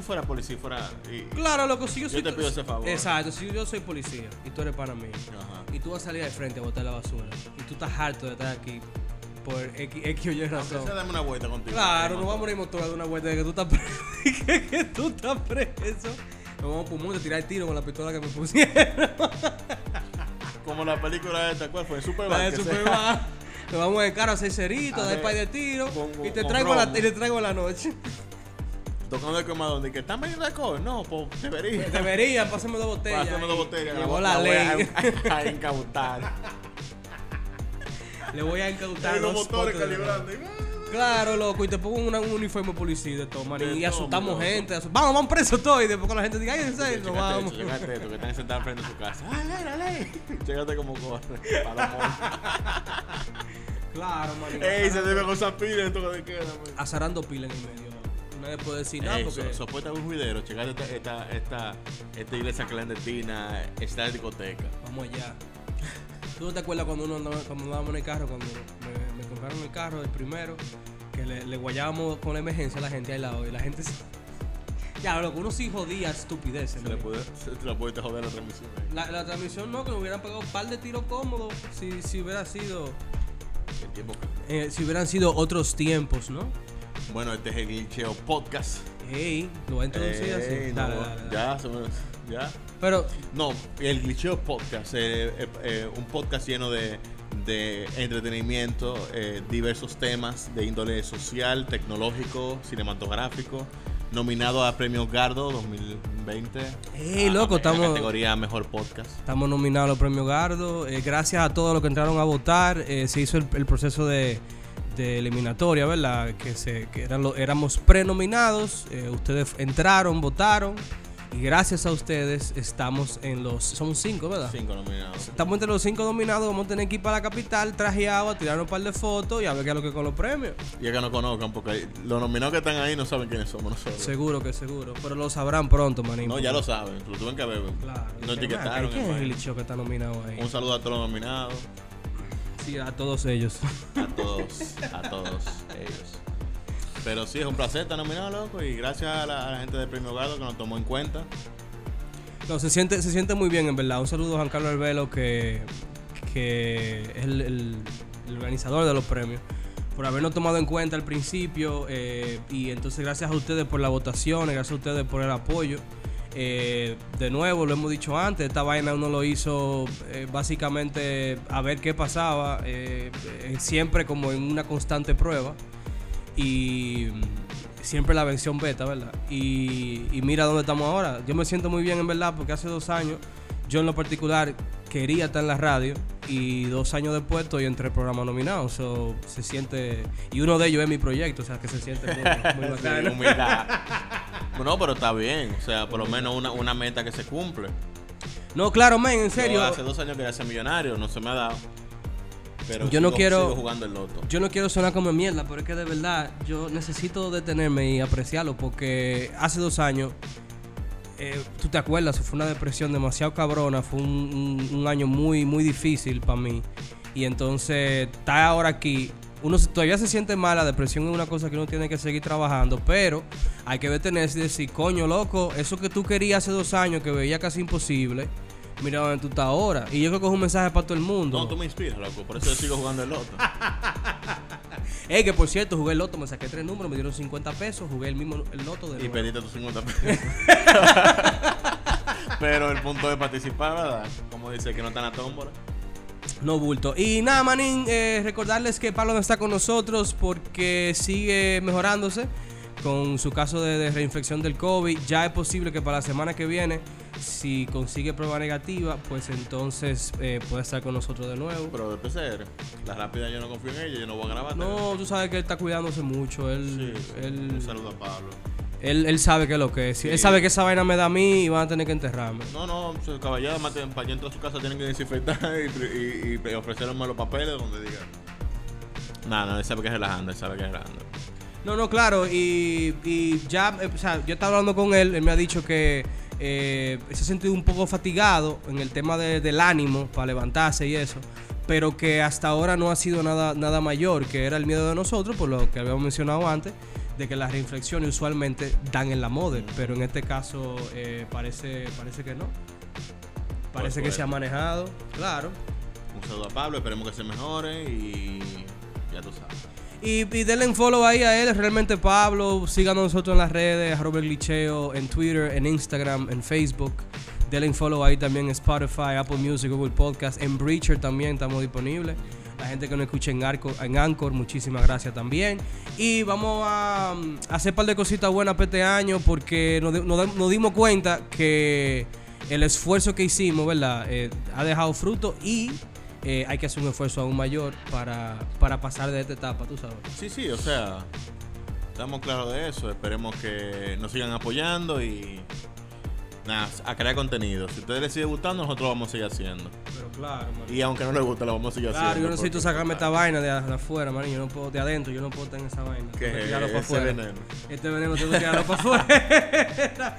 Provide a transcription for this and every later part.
Tú fueras policía y fuera. y- Claro, loco, si yo soy. te pido ese favor. Exacto, si yo soy policía y tú eres para mí. Ajá. Y tú vas a salir al frente a botar la basura. Y tú estás harto de estar aquí por X, X o Y razón. sea, dame una vuelta contigo. Claro, nos vamos a ir motor de una vuelta de que tú estás preso. que, que tú estás preso. Nos vamos por un monte a tirar el tiro con la pistola que me pusieron. Como la película esta, ¿cuál fue? Superman. La de Superman. Nos vamos en carro a hacer cerito, A dar par de tiro. con- Y te traigo la, y te traigo la noche. Tocando el quemador. De que está medio de alcohol. No, pues debería. Deberían, pásame dos botellas. Pásame dos Y botellas. Llegó la la voy a- ley. A, a incautar. Le voy a incautar Y los motores calibrando. Claro, loco, y te pongo una- un uniforme policía de todo, man, De y todo, asustamos loco. gente. asu- Vamos, vamos presos todos. Y después con la gente diga, ay, en serio, vamos. esto, chécate esto, que están sentados frente a su casa. ¡Ah, ley, la ley! Chécate cómo corre. Para la. Claro, man. Ey, se debe gozar pila en todo de queda, man. Azarando pila en el medio. Nadie puede decir nada Ey, porque. so- soporta un juidero, checate esta, esta, esta, esta iglesia clandestina, esta discoteca. Vamos allá. ¿Tú no te acuerdas cuando uno andaba, cuando andábamos en el carro, cuando me, me compraron el carro, el primero, que le, le guayábamos con la emergencia a la gente al lado y la gente se... Ya, loco, uno sí jodía estupideces. Se le puede, se te la puede joder la transmisión. la transmisión no, que nos hubieran pegado un par de tiros cómodos si, si hubiera sido... El tiempo que- eh, si hubieran sido otros tiempos, ¿no? Bueno, este es el Glitcheo Podcast. Ey, lo voy a introducir así. No, Dale, dale, dale. Ya, ya. Pero, No, el Glitcheo Podcast, eh, eh, eh, un podcast lleno de, de entretenimiento, eh, diversos temas de índole social, tecnológico, cinematográfico, nominado a Premio Gardo 2020. Ey, a- loco, estamos- categoría Mejor Podcast. Estamos nominados a los premios Gardo. Gracias a todos los que entraron a votar. se hizo el, el proceso de, de eliminatoria, ¿verdad? Que, se, que eran lo- éramos prenominados. eh, ustedes entraron, votaron. Y gracias a ustedes estamos en los... Somos cinco, ¿verdad? Cinco nominados. Estamos entre los cinco nominados. Vamos a tener que ir para la capital, trajeado, a tirar un par de fotos y a ver qué es lo que con los premios. Y es que no conozcan, porque los nominados que están ahí no saben quiénes somos nosotros. Seguro que seguro. Pero lo sabrán pronto, manín. No, ya lo saben, lo tuvieron que ver. Claro. No etiquetaron. ¿Quién es el Show que está nominado ahí? Un saludo a todos los nominados. Sí, a todos ellos. A todos, a todos ellos. Pero sí, es un placer estar nominado, loco. Y gracias a la, a la gente del Premio Gado que nos tomó en cuenta. No, se siente, se siente muy bien, en verdad. Un saludo a Juan Carlos Herbelo, que, que es el, el- el organizador de los premios, por habernos tomado en cuenta al principio. eh, y entonces, gracias a ustedes por las votaciones, gracias a ustedes por el apoyo. Eh, de nuevo, lo hemos dicho antes, esta vaina uno lo hizo eh, básicamente a ver qué pasaba, eh, siempre como en una constante prueba. Y siempre la versión beta, ¿verdad? Y, y mira dónde estamos ahora. Yo me siento muy bien, en verdad, porque hace dos años, yo en lo particular quería estar en la radio y dos años después estoy entre el programa nominado. So, se siente. Y uno de ellos es mi proyecto, o sea, que se siente muy, muy Sí, bacano. humildad. No, pero está bien. O sea, por lo menos una, una meta que se cumple. No, claro, men, en Yo serio. hace dos años quería ser millonario, no se me ha dado. Pero Yo no quiero- sigo jugando el loto. Yo no quiero sonar como mierda, pero es que de verdad yo necesito detenerme y apreciarlo porque hace dos años, eh, tú te acuerdas, fue una depresión demasiado cabrona, fue un, un- un año muy, muy difícil para mí. Y entonces, está ahora aquí, uno todavía se siente mal, la depresión es una cosa que uno tiene que seguir trabajando, pero hay que detenerse y decir, coño, loco, eso que tú querías hace dos años, que veía casi imposible, mira dónde tú estás ahora. Y yo creo que es un mensaje para todo el mundo. No, tú me inspiras, loco. Por eso yo sigo jugando el loto. Ey, que por cierto, jugué el loto, me saqué tres números, me dieron 50 pesos, jugué el mismo el loto de y nuevo. pediste tus 50 pesos. Pero el punto de participar, ¿verdad? Como dice que no está en la tómbola. No bulto. Y nada, manín, eh, recordarles que Pablo no está con nosotros porque sigue mejorándose con su caso de, de reinfección del COVID. Ya es posible que para la semana que viene, si consigue prueba negativa, pues entonces eh, puede estar con nosotros de nuevo. Pero de PCR, la rápida yo no confío en ella, yo no voy a grabar. No, tú sabes que él está cuidándose mucho. Él, Sí, sí. él, Un saludo a Pablo. Él, él sabe que es lo que es. Sí. Él sabe que esa vaina me da a mí y van a tener que enterrarme. No, no, caballero, para entrar a su casa tienen que desinfectar y, y, y ofrecerme los papeles donde diga. No, no, él sabe que es relajando, él sabe que es relajando. No, no, claro, y, y ya, eh, o sea, yo estaba hablando con él, él me ha dicho que eh, se ha sentido un poco fatigado en el tema de- del ánimo para levantarse y eso, pero que hasta ahora no ha sido nada, nada mayor, que era el miedo de nosotros, por lo que habíamos mencionado antes, de que las reinflexiones usualmente dan en la moda, pero en este caso eh, parece, parece que no. Parece que se ha manejado, claro. Un saludo a Pablo, esperemos que se mejore y ya tú sabes. Y, y denle un follow ahí a él, realmente Pablo. Síganos nosotros en las redes, Robert Glitcheo, en Twitter, en Instagram, en Facebook. Denle un follow ahí también en Spotify, Apple Music, Google Podcast. En Breacher también estamos disponibles. La gente que nos escucha en, Arco, en Anchor, muchísimas gracias también. Y vamos a, um, hacer un par de cositas buenas para este año porque nos dimos cuenta que el esfuerzo que hicimos, ¿verdad? Eh, ha dejado fruto y eh, hay que hacer un esfuerzo aún mayor para, para pasar de esta etapa, tú sabes. Sí, sí, o sea, estamos claros de eso. Esperemos que nos sigan apoyando y nada, a crear contenido. Si a ustedes les sigue gustando, nosotros lo vamos a seguir haciendo. Pero claro, man. Y aunque no les guste, lo vamos a seguir Claro, haciendo. yo necesito porque, sacarme esta claro, vaina de, de afuera, man. Yo no puedo, de adentro, yo no puedo estar en esa vaina. Que Tengo que tirarlo para afuera. veneno. Este veneno tengo que tirarlo para afuera.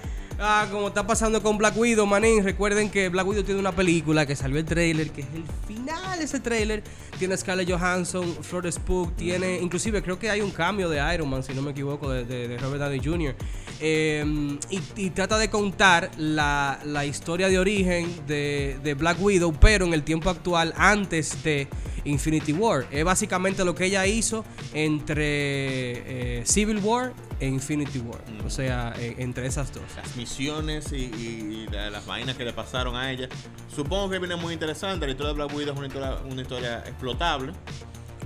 Ah, como está pasando con Black Widow, manín. Recuerden que Black Widow tiene una película que salió el trailer, que es el final de ese trailer. Tiene a Scarlett Johansson, Florence Pugh, tiene, inclusive creo que hay un cambio de Iron Man, si no me equivoco, de, de- de Robert Downey Jr. Eh, y, y trata de contar la, la historia de origen de, de Black Widow, pero en el tiempo actual, antes de Infinity War. Es básicamente lo que ella hizo entre eh, Civil War e Infinity War. O sea, eh, entre esas dos. Las misiones y, y la- las vainas que le pasaron a ella. Supongo que viene muy interesante. La historia de Black Widow es una historia, una historia explotable.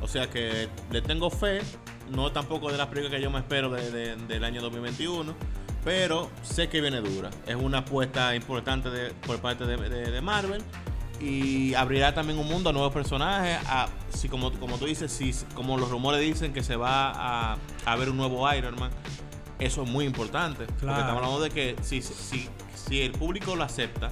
O sea que le tengo fe. No tampoco de las películas que yo me espero de- de- del año 2021. Pero sé que viene dura. Es una apuesta importante de- por parte de, Marvel. Y abrirá también un mundo a nuevos personajes. A, si como, como tú dices, si, como los rumores dicen que se va a, a ver un nuevo Iron Man. Eso es muy importante. Porque estamos hablando de que si, si, si el público lo acepta,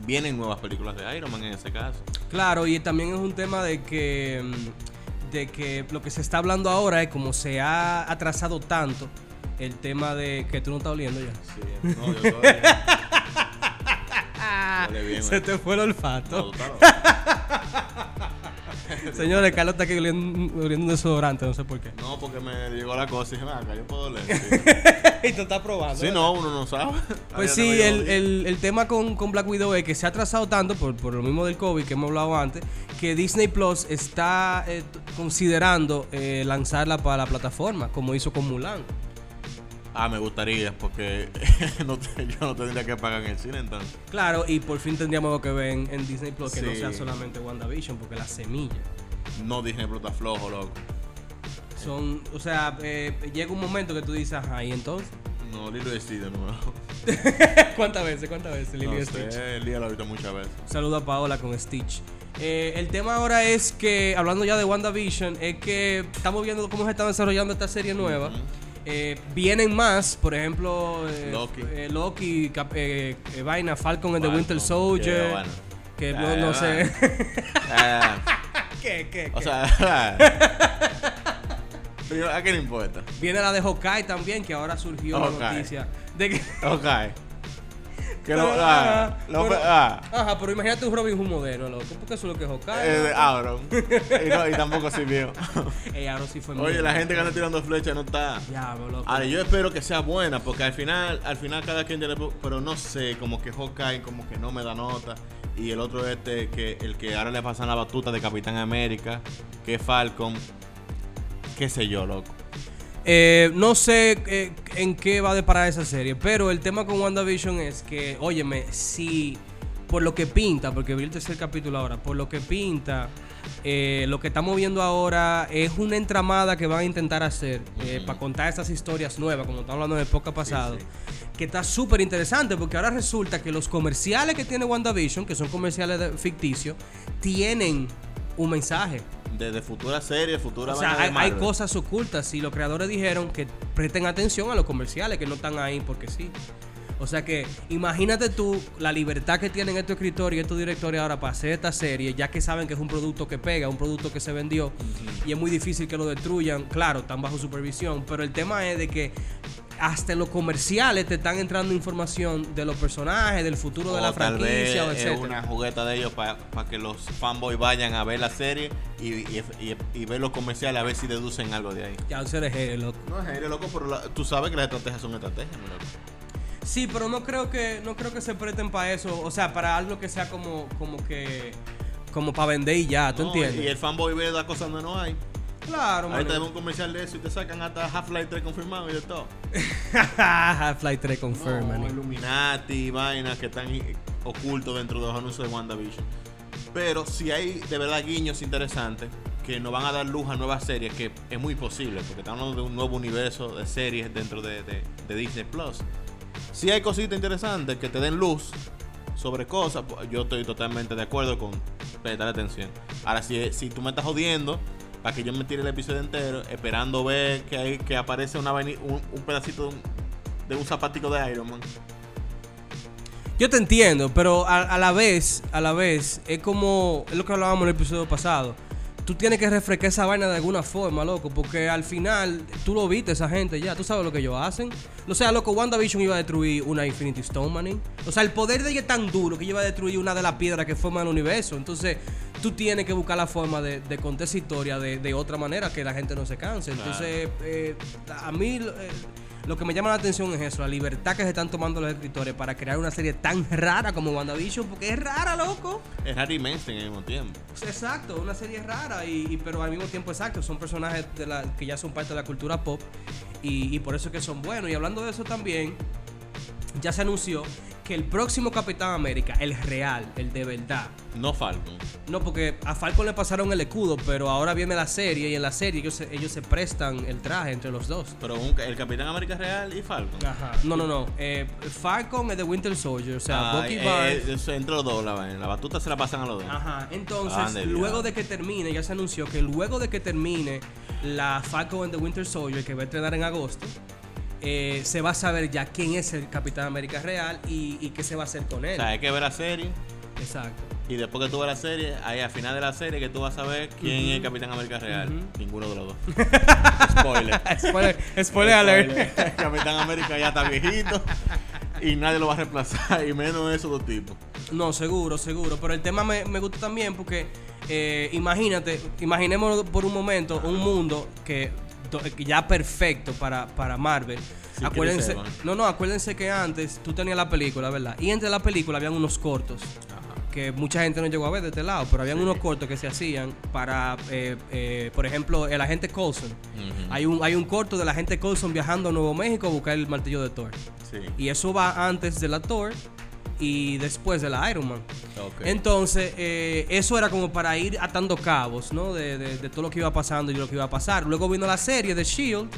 vienen nuevas películas de Iron Man en ese caso. Claro, y también es un tema de que, mm, de que lo que se está hablando ahora es como se ha atrasado tanto el tema de que tú no estás oliendo ya. Sí, no, yo todavía. Huele bien, Se te fue el olfato. No, Señores, Carlos está aquí oliendo, oliendo un desodorante, no sé por qué. No, porque me llegó la cosa y dije, "Ven acá, yo puedo leer. Sí, y tú estás probando. Sí, no, uno no sabe. Pues sí, el, veo. el- el tema con, con Black Widow es que se ha atrasado tanto por, por lo mismo del COVID que hemos hablado antes, que Disney Plus está eh, considerando eh, lanzarla para la plataforma, como hizo con Mulan. Ah, me gustaría, porque no te- yo no tendría que pagar en el cine entonces. Claro, y por fin tendríamos algo que ver en, Disney Plus, que no sea solamente WandaVision, porque la semilla. No Disney Plus está flojo, loco. Son, o sea, eh, llega un momento que tú dices, ajá, y entonces. No, Lilo y Stitch de nuevo. ¿Cuántas veces? ¿Cuántas veces, Lilo y Stitch? sé, día lo he visto muchas veces. Saludo a Paola con Stitch. Eh, el tema ahora es que, hablando ya de WandaVision, es que estamos viendo cómo se está desarrollando esta serie nueva. Eh, vienen más, por ejemplo, Loki. eh, Loki, Cap- Vaina, Falcon and the Winter Soldier. yeah, bueno. Que no, no sé. ¿Qué, qué, o sea, pero ¿a qué le importa? Viene la de Hawkeye también, que ahora surgió la noticia. De que. Que lo, ah, ajá, lo- pero- ah, Ajá, pero imagínate un Robin Hood moderno, loco. Porque eso es lo que es Hawkeye. eh, Aaron. y, no, y tampoco sirvió. Ey, ahora sí fue Oye, mío. la gente que anda tirando flechas no está. Diablo, loco. Ahora, yo espero que sea buena, porque al final, al final cada quien tiene, pero no sé, como que Hawkeye como que no me da nota. Y el otro este, que el que ahora le pasan la batuta de Capitán América, que es Falcon, qué sé yo, loco. Eh, no sé eh, en qué va a deparar esa serie, pero el tema con WandaVision es que, óyeme, si por lo que pinta, porque vi el tercer capítulo ahora, por lo que pinta, eh, lo que estamos viendo ahora es una entramada que van a intentar hacer eh, para contar estas historias nuevas, como estamos hablando en el podcast pasado, sí. que está súper interesante, porque ahora resulta que los comerciales que tiene WandaVision, que son comerciales ficticios, tienen un mensaje. De, de futura serie, futura O sea, hay, hay cosas ocultas y los creadores dijeron que presten atención a los comerciales, que no están ahí porque sí. O sea que imagínate tú la libertad que tienen estos escritores y estos directores ahora para hacer esta serie, ya que saben que es un producto que pega, un producto que se vendió y es muy difícil que lo destruyan. Claro, están bajo supervisión, pero el tema es de que hasta en los comerciales te están entrando información de los personajes, del futuro de la tal vez franquicia, o es etcétera. una jugueta de ellos para que los fanboys vayan a ver la serie y, y, y- y ver los comerciales a ver si deducen algo de ahí. Ya, tú eres loco. No es loco, pero la- tú sabes que las estrategias son estrategias, mi loco. Sí, pero no creo que no creo que se presten para eso, o sea, para algo que sea como como que como para vender y ya, ¿tú No, entiendes? Y el fanboy ve las cosas donde no hay. Claro, Ahí te mano. ven un comercial de eso y te sacan hasta Half-Life 3 confirmado y de todo. Half-Life 3 confirm, No. Illuminati, vainas que están ocultos dentro de los anuncios de WandaVision. Pero si hay de verdad guiños interesantes que nos van a dar luz a nuevas series, que es muy posible, porque estamos hablando de un nuevo universo de series dentro de, de- de Disney Plus. Si hay cositas interesantes que te den luz sobre cosas, pues, yo estoy totalmente de acuerdo con prestar atención. Ahora, si, si tú me estás jodiendo para que yo me tire el episodio entero, esperando ver que, hay, que aparece un, pedacito de un, de un zapatico de Iron Man. Yo te entiendo, pero a, a la vez, a la vez, es como, es lo que hablábamos en el episodio pasado. Tú tienes que refrescar esa vaina de alguna forma, loco, porque al final tú lo viste, esa gente ya, tú sabes lo que ellos hacen. O sea, loco, WandaVision iba a destruir una Infinity Stone, manín. O sea, el poder de ella es tan duro que iba a destruir una de las piedras que forman el universo. Entonces, tú tienes que buscar la forma de, de contar esa historia de, de otra manera que la gente no se canse. Entonces, eh, a mí eh, lo que me llama la atención es eso, la libertad que se están tomando los escritores para crear una serie tan rara como WandaVision, porque es rara, loco. Es Harry mainstream al mismo tiempo. Exacto, una serie rara, y, y- pero al mismo tiempo exacto, son personajes de la, que ya son parte de la cultura pop y, y por eso es que son buenos. Y hablando de eso también, ya se anunció que el próximo Capitán América, el real, el de verdad, No Falcon. no, porque a Falcon le pasaron el escudo, pero ahora viene la serie y en la serie ellos se, ellos se prestan el traje entre los dos. Pero un- el Capitán América Real y Falcon. Ajá. No, no, no. Eh, Falcon es de Winter Soldier, o sea, Ah, Bucky eh, Barnes. eh, eso entre los dos, la. La batuta se la pasan a los dos. Ajá, entonces, Ande, luego de que termine, ya se anunció que luego de que termine la Falcon and the Winter Soldier, que va a estrenar en agosto, eh, se va a saber ya quién es el Capitán América real y, y qué se va a hacer con él. O sea, hay que ver la serie. Exacto. Y después que tú ves la serie, ahí al final de la serie que tú vas a ver quién es el Capitán América Real. Ninguno de los dos. Spoiler. Spoiler, spoiler alert. Capitán América ya está viejito. Y nadie lo va a reemplazar. Y menos esos dos tipos. No, seguro, seguro. Pero el tema me, me gusta también porque eh, imagínate, imaginemos por un momento un mundo que, que ya perfecto para, para Marvel. Acuérdense, no, no, acuérdense que antes tú tenías la película, ¿verdad? Y entre la película habían unos cortos que mucha gente no llegó a ver de este lado, pero habían unos cortos que se hacían para, eh, eh, por ejemplo, el agente Coulson. Hay un, hay un corto del agente Coulson viajando a Nuevo México a buscar el martillo de Thor. Sí. Y eso va antes de la Thor y después de la Iron Man. Entonces, eh, eso era como para ir atando cabos, ¿no? De, de- de todo lo que iba pasando y lo que iba a pasar. Luego vino la serie de Shield,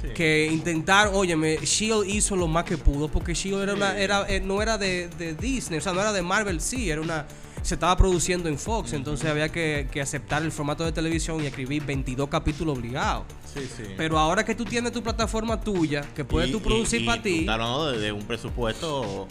Sí. que intentaron, óyeme, Shield hizo lo más que pudo, porque Shield era una, era, eh, no era de, de Disney, o sea, no era de Marvel, sí, era una. Se estaba produciendo en Fox, entonces había que, que aceptar el formato de televisión y escribir 22 capítulos obligados. Sí, sí. Pero ahora que tú tienes tu plataforma tuya, que puedes Y- tú producir y- y para ti. de, de un presupuesto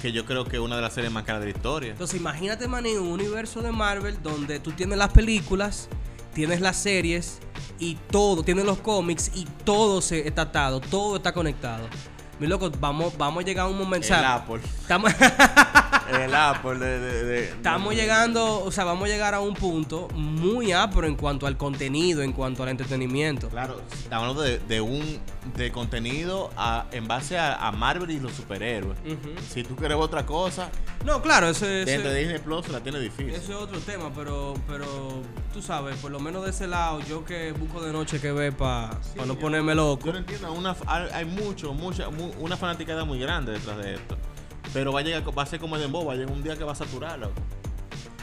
que yo creo que es una de las series más caras de la historia. Entonces imagínate, man, en un universo de Marvel donde tú tienes las películas, tienes las series y todo, tienes los cómics y todo se está atado, todo está conectado. Mi loco, vamos, vamos a llegar a un momento. o el sea, Apple. estamos, El Apple de... de- de- estamos de- llegando, o sea, vamos a llegar a un punto muy apro en cuanto al contenido, en cuanto al entretenimiento. Claro, estamos hablando de, de un de contenido a- en base a, a Marvel y los superhéroes. Si tú quieres otra cosa, No, claro, ese, ese- dentro de Disney Plus la tiene difícil. Ese es otro tema, pero, pero tú sabes, por lo menos de ese lado, yo que busco de noche que ver para Sí, no ponerme loco. Yo no entiendo, una, hay hay mucho, mucha, mu- una fanaticada muy grande detrás de esto. Pero va a llegar, va a ser como el Dembow, va a llegar un día que va a saturarlo.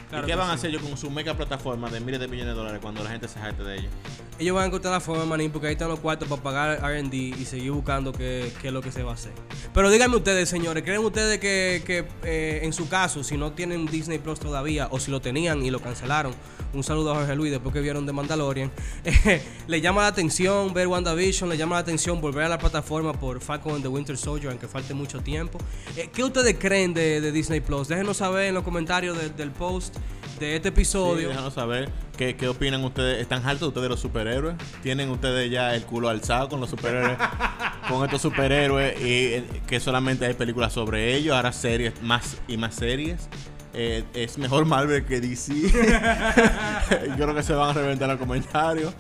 Claro ¿Y qué van a hacer ellos con su mega plataforma de miles de millones de dólares cuando la gente se jarte de ellos? Ellos van a encontrar la forma, manín, porque ahí están los cuartos para pagar RD y seguir buscando qué, qué es lo que se va a hacer. Pero díganme ustedes, señores, ¿creen ustedes que, que, eh, en su caso, si no tienen Disney Plus todavía, o si lo tenían y lo cancelaron, un saludo a Jorge Luis después que vieron de Mandalorian, eh, le llama la atención ver WandaVision, le llama la atención volver a la plataforma por Falcon and the Winter Soldier, aunque falte mucho tiempo? Eh, ¿Qué ustedes creen de, Disney Plus? Déjenos saber en los comentarios de- del post de este Sí, episodio. déjanos saber qué, qué opinan ustedes. ¿Están hartos ustedes de los superhéroes? ¿Tienen ustedes ya el culo alzado con los superhéroes con estos superhéroes y eh, que solamente hay películas sobre ellos, ahora series más y más series. Eh, es mejor Marvel que DC. Yo creo que se van a reventar los comentarios.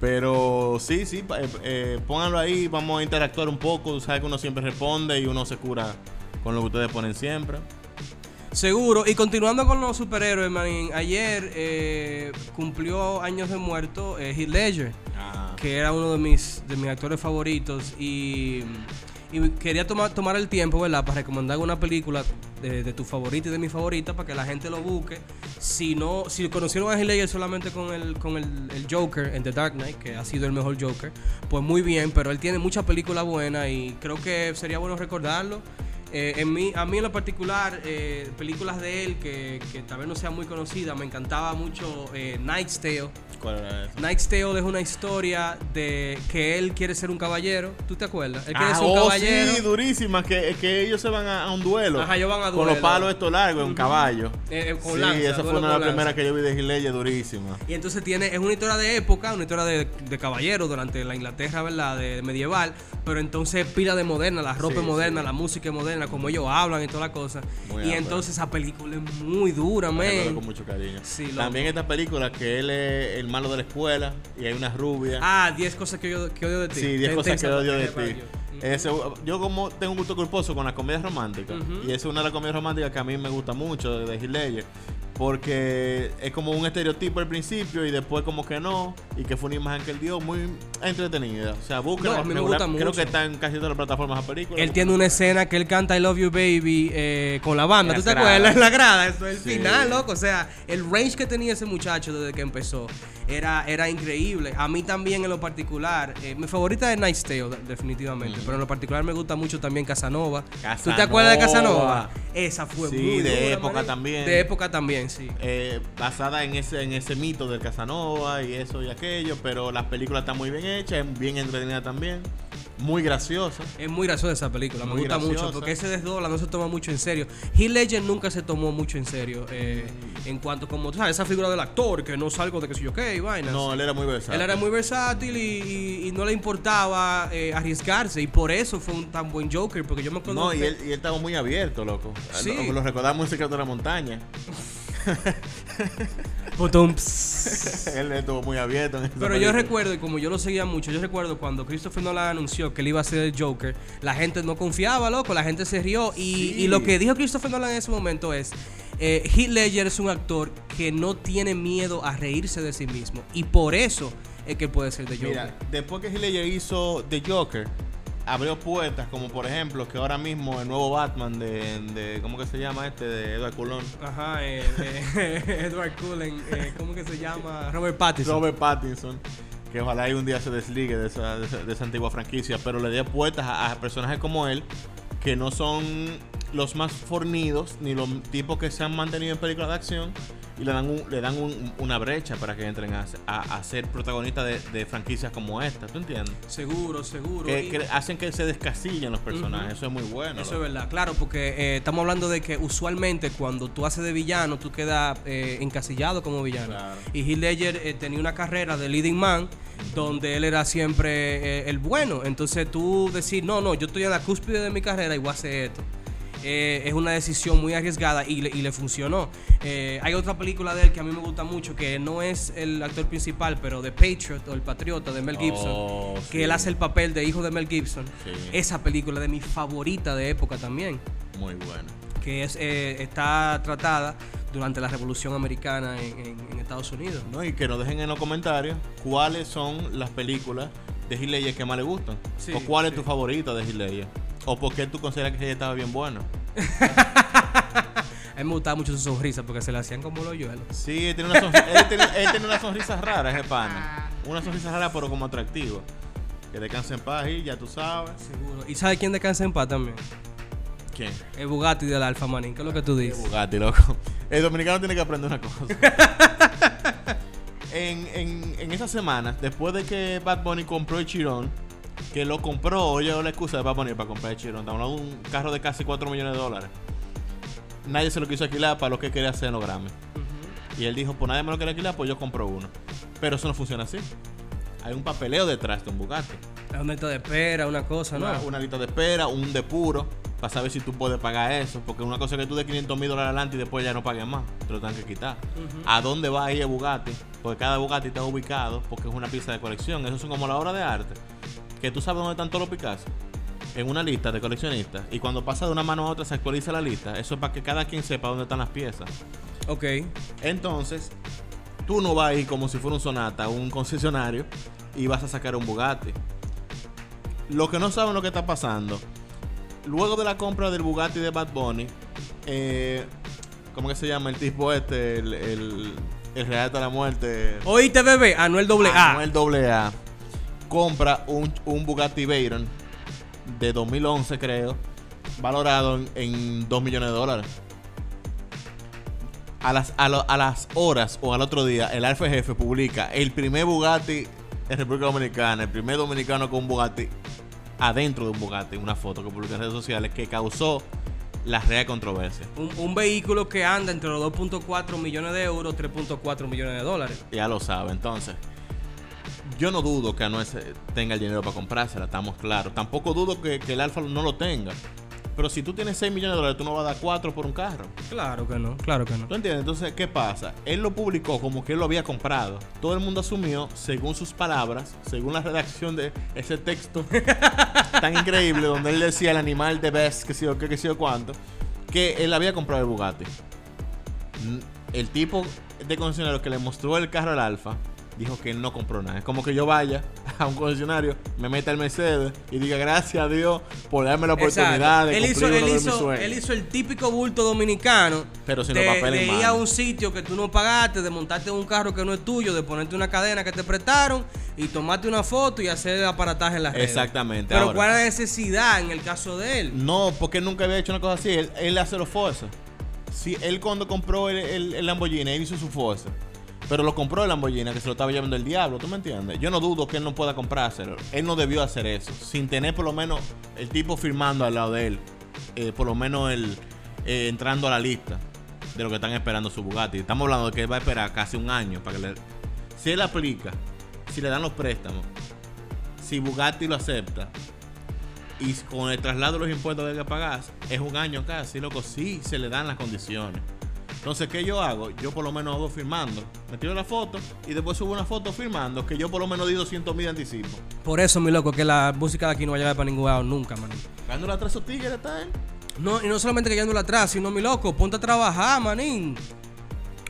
Pero sí, sí, eh, eh, pónganlo ahí, vamos a interactuar un poco. Sabes que uno siempre responde y uno se cura con lo que ustedes ponen siempre. Seguro. Y continuando con los superhéroes, man, ayer eh, cumplió años de muerto eh, Heath Ledger, Ah. que era uno de mis, de mis actores favoritos. Y, y quería tomar, tomar el tiempo, ¿verdad?, para recomendar una película de, de tu favorita y de mi favorita para que la gente lo busque. Si no, si conocieron a Heath Ledger solamente con el, con el, el Joker en The Dark Knight, que ha sido el mejor Joker, pues muy bien, pero él tiene muchas películas buenas y creo que sería bueno recordarlo. Eh, en mí, a mí en lo particular, eh, películas de él que, que tal vez no sean muy conocidas, me encantaba mucho eh, Knight's Tale. ¿Cuál era esa? Knight's Tale es una historia de que él quiere ser un caballero. ¿Tú te acuerdas? Él quiere Ah, ser un oh, caballero. sí, durísima, que, que ellos se van a, a un duelo. Ajá, ellos van a Con los duelo. palos estos largos, un caballo. Eh, eh, con sí, lanza, esa fue duelo una de las primeras que yo vi de Gileye, durísima. Y entonces tiene, es una historia de época, una historia de, de caballero durante la Inglaterra, ¿verdad? De, medieval, pero entonces pila de moderna, la ropa Sí, es moderna, sí. la música es como ellos hablan y toda la cosa. Muy y entonces esa película es muy dura, man. con mucho cariño. Sí. También esta película que él es el malo de la escuela y hay una rubia. Ah, 10 cosas que yo, que odio de ti. sí, 10 Ten- cosas que odio de ti. Ese- yo como tengo un gusto culposo con las comedias románticas y esa es una de las comedias románticas que a mí me gusta mucho de Heath Ledger porque es como un estereotipo al principio y después como que no y que fue una imagen que él dio muy entretenida. O sea, búsquenla. No, a mí me gusta Creo mucho. que está en casi todas las plataformas a películas. Él tiene una escena que él canta I Love You Baby eh, con la banda. ¿Tú te acuerdas? En la grada. Eso es el Sí. final, loco. O sea, el range que tenía ese muchacho desde que empezó era, era increíble. A mí también en lo particular. eh, mi favorita es Night's Tale, de- definitivamente. Pero en lo particular me gusta mucho también Casanova. ¿Tú te acuerdas de Casanova. Esa fue Sí, muy de dura, época también. De época también, sí. eh, basada en ese en ese mito del Casanova y eso y aquello, pero la película está muy bien hecha, es bien entretenida también, muy graciosa. Es muy graciosa esa película, me gusta graciosa. mucho porque ese desdobla no se toma mucho en serio. Heath Ledger nunca se tomó mucho en serio eh, en cuanto como tú sabes esa figura del actor que no salgo de que si yo qué y vainas. No, él era muy versátil. Él era muy versátil y, y- y no le importaba eh, arriesgarse y por eso fue un tan buen Joker porque yo me acuerdo No, y él, y él estaba muy abierto, loco. Sí. Lo, lo recordamos en Secreto de la Montaña. Él estuvo muy abierto en Pero yo película. recuerdo, y como yo lo seguía mucho, yo recuerdo cuando Christopher Nolan anunció que él iba a ser el Joker, la gente no confiaba, loco, la gente se rió. Y, Sí. y lo que dijo Christopher Nolan en ese momento es, eh, Heath Ledger es un actor que no tiene miedo a reírse de sí mismo. Y por eso es que puede ser de Joker. Mira, después que Heath Ledger hizo The Joker, abrió puertas como por ejemplo que ahora mismo el nuevo Batman de, de ¿cómo que se llama este? De Edward Cullen. Ajá, eh, eh, Edward Cullen, eh, ¿cómo que se llama? Robert Pattinson. Robert Pattinson, que ojalá y un día se desligue de esa, de esa, de esa antigua franquicia, pero le dé puertas a, a personajes como él, que no son los más fornidos, ni los tipos que se han mantenido en películas de acción, y le dan, un- le dan un- una brecha para que entren a, a- a ser protagonistas de, de franquicias como esta, ¿tú entiendes? Seguro, seguro. Que, Y- que hacen que se descasillen los personajes, eso es muy bueno. Eso loco. es verdad, claro, porque eh, estamos hablando de que usualmente cuando tú haces de villano, tú quedas eh, encasillado como villano. Claro. Y Heath Ledger eh, tenía una carrera de leading man donde él era siempre eh, el bueno. Entonces tú decir, no, no, yo estoy en la cúspide de mi carrera y voy a hacer esto. Eh, es una decisión muy arriesgada y le, y le funcionó. Eh, hay otra película de él que a mí me gusta mucho, que no es el actor principal, pero The Patriot o El Patriota de Mel Gibson, Oh, que él hace el papel de hijo de Mel Gibson. Sí. Esa película de mi favorita de época también, Muy bueno. que es eh, está tratada durante la Revolución Americana en, en- en Estados Unidos. ¿no? Y que nos dejen en los comentarios cuáles son las películas de Ledger que más le gustan. Sí, o cuál es sí. tu favorita de Ledger. O por qué tú consideras que ella estaba bien buena. A mí me gustaba mucho su sonrisa porque se le hacían como los yuelos. Sí, él tiene una, sonrisa, él tiene, él tiene una sonrisa rara, ese pana. Una sonrisa rara, pero como atractiva. Que descanse en paz y ya tú sabes. Seguro. ¿Y sabes quién descansa en paz también? ¿Quién? El Bugatti del Alfa Manín, ¿qué es lo que tú dices? Bugatti, loco. El dominicano tiene que aprender una cosa. en, en, en esa semana, después de que Bad Bunny compró el Chirón, que lo compró, oye la excusa de Bad Bunny para comprar el Chirón. Estamos hablando de un carro de casi 4 millones de dólares. Nadie se lo quiso alquilar para lo que quería hacer en los Grammy. Y él dijo, pues nadie me lo quiere alquilar, pues yo compro uno. Pero eso no funciona así. hay un papeleo detrás de un Bugatti. Es un método de espera, una cosa, ¿no? Una, una lista de espera, un depuro, para saber si tú puedes pagar eso. Porque una cosa es que tú de 500 mil dólares adelante y después ya no pagues más. Te lo tienen que quitar. ¿A dónde va a ir el Bugatti? Porque cada Bugatti está ubicado porque es una pieza de colección. Eso son como la obra de arte. Que tú sabes dónde están todos los Picasso. En una lista de coleccionistas. Y cuando pasa de una mano a otra se actualiza la lista. Eso es para que cada quien sepa dónde están las piezas. Ok. Entonces, tú no vas a ir como si fuera un Sonata, un concesionario, y vas a sacar un Bugatti. Los que no saben lo que está pasando, luego de la compra del Bugatti de Bad Bunny, eh, ¿cómo que se llama el tipo este? El, el, el Real de la Muerte. Oíste, bebé, Anuel doble A. Anuel AA compra un, un Bugatti Veyron de 2011, creo, valorado en, en 2 millones de dólares. A las, a, lo- a las horas o al otro día, el Alfa Jefe publica el primer Bugatti en República Dominicana, el primer dominicano con un Bugatti adentro de un Bugatti, una foto que publica en redes sociales que causó la real controversia. Un, un vehículo que anda entre los 2.4 millones de euros, 3.4 millones de dólares. Ya lo sabe, entonces. Yo no dudo que Anuel tenga el dinero para comprársela, estamos claros. Tampoco dudo que, que el Alfa no lo tenga. Pero si tú tienes 6 millones de dólares, tú no vas a dar 4 por un carro. Claro que no, claro que no. ¿Tú entiendes? Entonces, ¿qué pasa? Él lo publicó como que él lo había comprado. Todo el mundo asumió, según sus palabras, según la redacción de ese texto tan increíble, donde él decía el animal de best, que sé yo, qué, que sé yo cuánto, que él había comprado el Bugatti. El tipo de concesionario que le mostró el carro al Alfa dijo que él no compró nada. Es como que yo vaya a un concesionario, me meta el Mercedes y diga gracias a Dios por darme la oportunidad Exacto. de él cumplir hizo, uno él, de mis hizo, sueños. él hizo el típico bulto dominicano Pero sin de, los papeles de ir a un sitio que tú no pagaste, de montarte un carro que no es tuyo, de ponerte una cadena que te prestaron y tomarte una foto y hacer el aparataje en las redes. Exactamente. Pero Ahora- ¿cuál es la necesidad en el caso de él? No, porque él nunca había hecho una cosa así. Él, él hace los Forza. Sí, él cuando compró el, el- el Lamborghini, él hizo su Forza. Pero lo compró el Lamborghini, que se lo estaba llevando el diablo, ¿tú me entiendes? Yo no dudo que él no pueda comprárselo. Él no debió hacer eso. Sin tener por lo menos el tipo firmando al lado de él. Eh, por lo menos el eh, entrando a la lista de lo que están esperando su Bugatti. Estamos hablando de que él va a esperar casi un año para que le... Si él aplica, si le dan los préstamos, si Bugatti lo acepta, y con el traslado de los impuestos que hay que pagar, es un año casi, loco, sí se le dan las condiciones. Entonces, ¿qué yo hago? Yo por lo menos hago firmando. Me tiro la foto y después subo una foto firmando que yo por lo menos di 200 mil de anticipo. Por eso, mi loco, que la música de aquí no va a llegar para ningún lado nunca, man. Dándole atrás a esos tigres, está. No, y no solamente que yéndole atrás, sino, mi loco, ponte a trabajar, manín.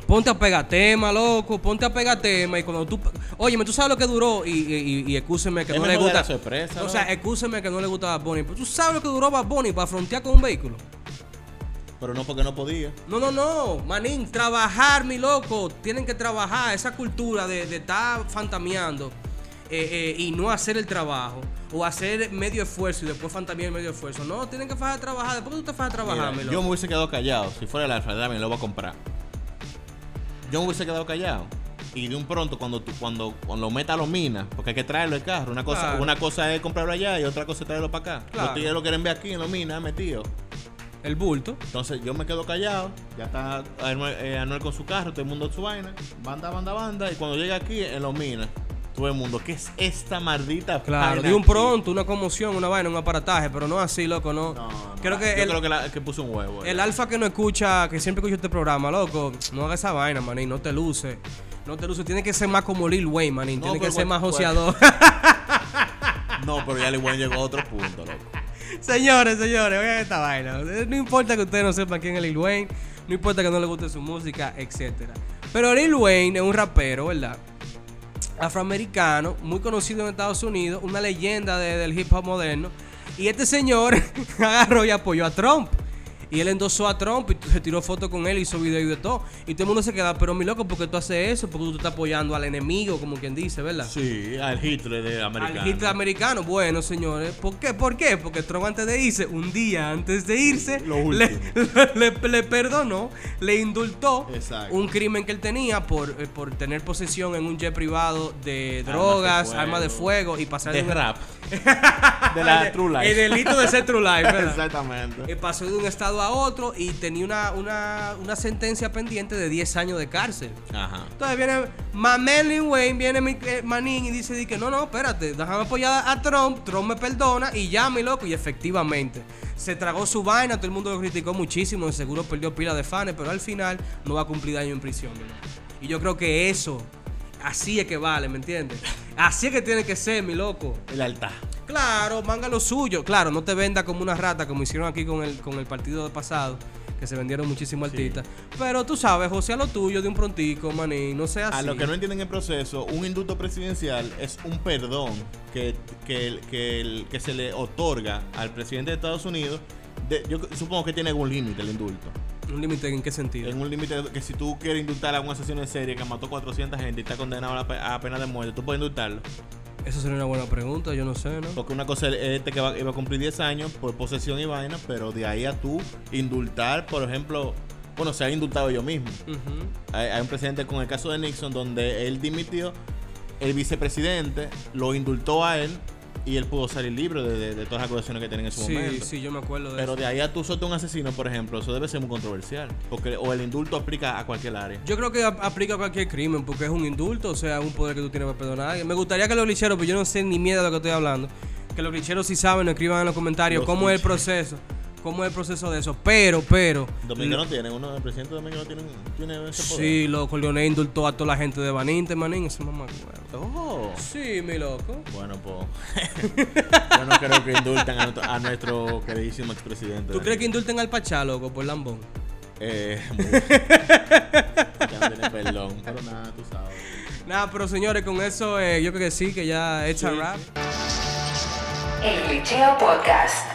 Ponte a pegar tema, loco, ponte a pegar tema y cuando tú... Óyeme, tú sabes lo que duró y, y, y, y excúseme que Es no le gusta... sorpresa, o ¿no? sea, excúseme que no le gusta Bad Bunny. Pero tú sabes lo que duró Bad Bunny para frontear con un vehículo. Pero no porque no podía. No, no, no, manín, trabajar, mi loco. Tienen que trabajar esa cultura de, de estar fantameando eh, eh, y no hacer el trabajo. O hacer medio esfuerzo y después fantamear medio esfuerzo. No, tienen que fajar a trabajar. Después tú te fajas a trabajar, Mira, mi loco. yo me hubiese quedado callado. Si fuera el Alfa, dame, lo voy a comprar. Yo me hubiese quedado callado. Y de un pronto, cuando tú, cuando, cuando lo meta a los minas, porque hay que traerlo el carro. Una cosa, Claro. una cosa es comprarlo allá y otra cosa es traerlo para acá. Claro. Los tigres lo quieren ver aquí en los minas, metido. El bulto. Entonces yo me quedo callado. Ya está Anuel, eh, Anuel con su carro, todo el mundo en su vaina. Banda, banda, banda. Y cuando llega aquí, en los minas, todo el mundo, ¿qué es esta maldita Claro, de un pronto, una conmoción, una vaina, un aparataje, pero no así, loco, no. No, no, creo que yo el, creo que, la- que puso un huevo. el alfa que no escucha, que siempre escucha este programa, loco, no haga esa vaina, manín, no te luce. No te luce, tiene que ser más como Lil Wayne, manín, No, tiene que ser más joseador. No, pero ya el buen llegó a otro punto, loco. Señores, señores, oigan esta vaina. No importa que ustedes no sepan quién es Lil Wayne, no importa que no les guste su música, etcétera. Pero Lil Wayne es un rapero, ¿verdad? Afroamericano, muy conocido en Estados Unidos, una leyenda de- del hip hop moderno. Y este señor agarró y apoyó a Trump. Y él endosó a Trump y se tiró fotos con él, hizo video y de todo. Y todo el mundo se queda, pero mi loco, ¿por qué tú haces eso? Porque tú te estás apoyando al enemigo, como quien dice, ¿verdad? Sí, al Hitler de americano. Al Hitler americano, bueno, señores. ¿Por qué? ¿Por qué? Porque Trump antes de irse, un día antes de irse, le, le- le perdonó, le indultó Exacto. un crimen que él tenía por, eh, por tener posesión en un jet privado de Armas de drogas, fuego. armas de fuego y pasar De un- rap. de la True Life. El delito de ser True Life, ¿verdad? Exactamente. Eh, pasó de un estado a otro y tenía una, una, una sentencia pendiente de 10 años de cárcel. Ajá. Entonces viene Mamelin Wayne, viene mi, eh, Manín y dice di que no, no, espérate, déjame apoyar a Trump, Trump me perdona y ya, mi loco. Y efectivamente, se tragó su vaina, todo el mundo lo criticó muchísimo, seguro perdió pila de fans, pero al final no va a cumplir daño en prisión, loco. Y yo creo que eso, así es que vale, ¿me entiendes? Así es que tiene que ser, mi loco. El altar. Claro, manga lo suyo. Claro, no te venda como una rata como hicieron aquí con el, con el partido pasado, que se vendieron muchísimos Sí. artistas. Pero tú sabes, José, a lo tuyo de un prontico, maní, no sea así. A lo que no entienden el proceso, un indulto presidencial es un perdón que, que, que, se le otorga al presidente de Estados Unidos. de- yo supongo que tiene algún límite el indulto. ¿Un límite en qué sentido? En un límite que si tú quieres indultar a un asesino en serie que mató 400 gente y está condenado a, la pe- a pena de muerte, tú puedes indultarlo. Eso sería una buena pregunta, yo no sé, ¿no? Porque una cosa es este que va, iba a cumplir 10 años por posesión y vaina, pero de ahí a tú indultar, por ejemplo, bueno, se ha indultado yo mismo. Hay, hay un presidente con el caso de Nixon donde él dimitió, el vicepresidente lo indultó a él y él pudo salir libre de, de- de todas las acusaciones que tenía en su Sí, momento. sí, yo me acuerdo de Pero eso. de ahí a tú soltar un asesino, por ejemplo, eso debe ser muy controversial. Porque, o el indulto aplica a cualquier área. Yo creo que ap- aplica a cualquier crimen porque es un indulto, o sea, un poder que tú tienes para perdonar. Me gustaría que los licheros, pero yo no sé ni miedo de lo que estoy hablando, que los licheros sí saben, nos escriban en los comentarios Los cómo es el proceso, cómo es el proceso de eso. Pero, pero... Dominicano tiene, uno, el presidente dominicano tiene, tiene ese poder. Sí, loco, Leonel indultó a toda la gente de Baninte, manín, ese mamá. Oh. Sí, mi loco. Bueno, pues. yo no creo que indulten a nuestro, a nuestro queridísimo expresidente. ¿Tú crees que indulten al Pachá, loco, por lambón? Eh, muy- ya no perdón. Pero nada, tú sabes. Nada, pero señores, con eso eh, yo creo que sí, que ya hecha Sí, rap. sí. El Glitcheo Podcast.